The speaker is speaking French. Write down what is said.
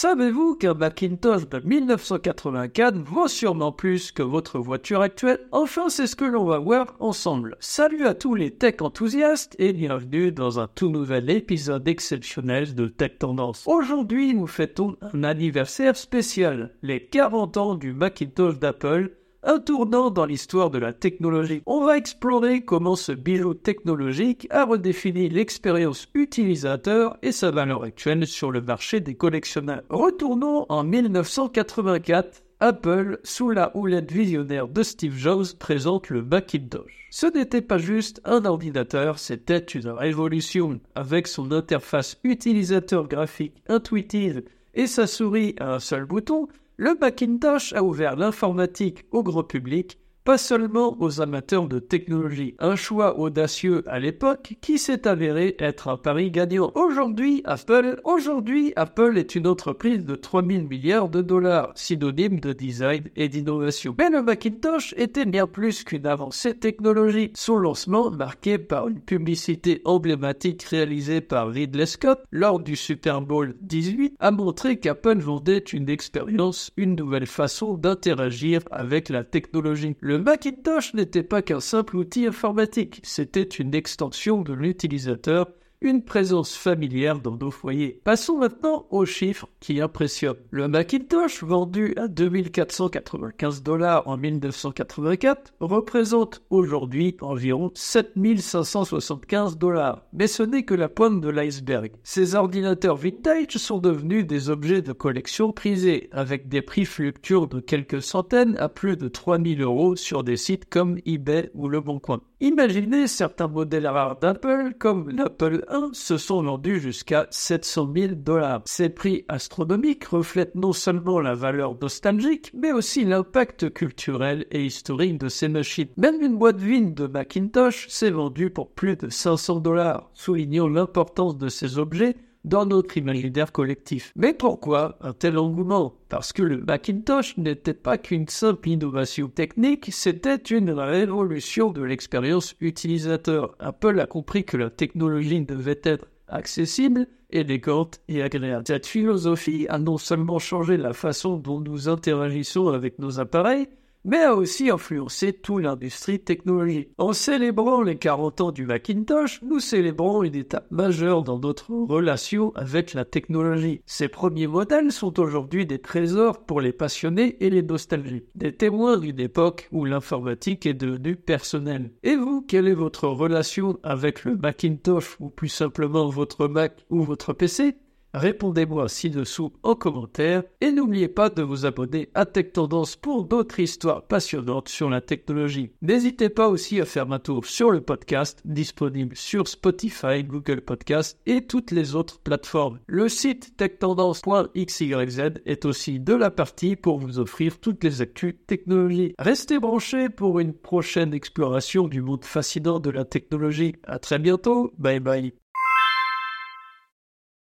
Savez-vous qu'un Macintosh de 1984 vaut sûrement plus que votre voiture actuelle? Enfin, c'est ce que l'on va voir ensemble. Salut à tous les tech enthousiastes et bienvenue dans un tout nouvel épisode exceptionnel de Tech Tendance. Aujourd'hui, nous fêtons un anniversaire spécial, les 40 ans du Macintosh d'Apple un tournant dans l'histoire de la technologie. On va explorer comment ce bijou technologique a redéfini l'expérience utilisateur et sa valeur actuelle sur le marché des collectionneurs. Retournons en 1984. Apple, sous la houlette visionnaire de Steve Jobs, présente le Macintosh. Ce n'était pas juste un ordinateur, c'était une révolution. Avec son interface utilisateur graphique intuitive et sa souris à un seul bouton, le Macintosh a ouvert l'informatique au grand public pas seulement aux amateurs de technologie. Un choix audacieux à l'époque qui s'est avéré être un pari gagnant. Aujourd'hui, Apple, aujourd'hui, Apple est une entreprise de 3000 milliards de dollars, synonyme de design et d'innovation. Mais le Macintosh était bien plus qu'une avancée technologique. Son lancement, marqué par une publicité emblématique réalisée par Ridley Scott lors du Super Bowl 18, a montré qu'Apple vendait une expérience, une nouvelle façon d'interagir avec la technologie. Le Macintosh n'était pas qu'un simple outil informatique, c'était une extension de l'utilisateur une présence familière dans nos foyers. Passons maintenant aux chiffres qui impressionnent. Le Macintosh, vendu à 2495 dollars en 1984, représente aujourd'hui environ 7575 dollars. Mais ce n'est que la pointe de l'iceberg. Ces ordinateurs vintage sont devenus des objets de collection prisés, avec des prix fluctuants de quelques centaines à plus de 3000 euros sur des sites comme eBay ou Le Bon Coin. Imaginez certains modèles rares d'Apple, comme l'Apple 1, se sont vendus jusqu'à 700 000 dollars. Ces prix astronomiques reflètent non seulement la valeur nostalgique, mais aussi l'impact culturel et historique de ces machines. Même une boîte vide de Macintosh s'est vendue pour plus de 500 dollars, soulignant l'importance de ces objets dans notre imaginaire collectif. Mais pourquoi un tel engouement? Parce que le Macintosh n'était pas qu'une simple innovation technique, c'était une révolution de l'expérience utilisateur. Apple a compris que la technologie devait être accessible, élégante et agréable. Cette philosophie a non seulement changé la façon dont nous interagissons avec nos appareils, mais a aussi influencé toute l'industrie technologique. En célébrant les 40 ans du Macintosh, nous célébrons une étape majeure dans notre relation avec la technologie. Ces premiers modèles sont aujourd'hui des trésors pour les passionnés et les nostalgiques, des témoins d'une époque où l'informatique est devenue personnelle. Et vous, quelle est votre relation avec le Macintosh ou plus simplement votre Mac ou votre PC Répondez-moi ci-dessous en commentaire et n'oubliez pas de vous abonner à Tech Tendance pour d'autres histoires passionnantes sur la technologie. N'hésitez pas aussi à faire un tour sur le podcast disponible sur Spotify, Google Podcast et toutes les autres plateformes. Le site techtendance.xyz est aussi de la partie pour vous offrir toutes les actus technologie. Restez branchés pour une prochaine exploration du monde fascinant de la technologie. À très bientôt. Bye bye.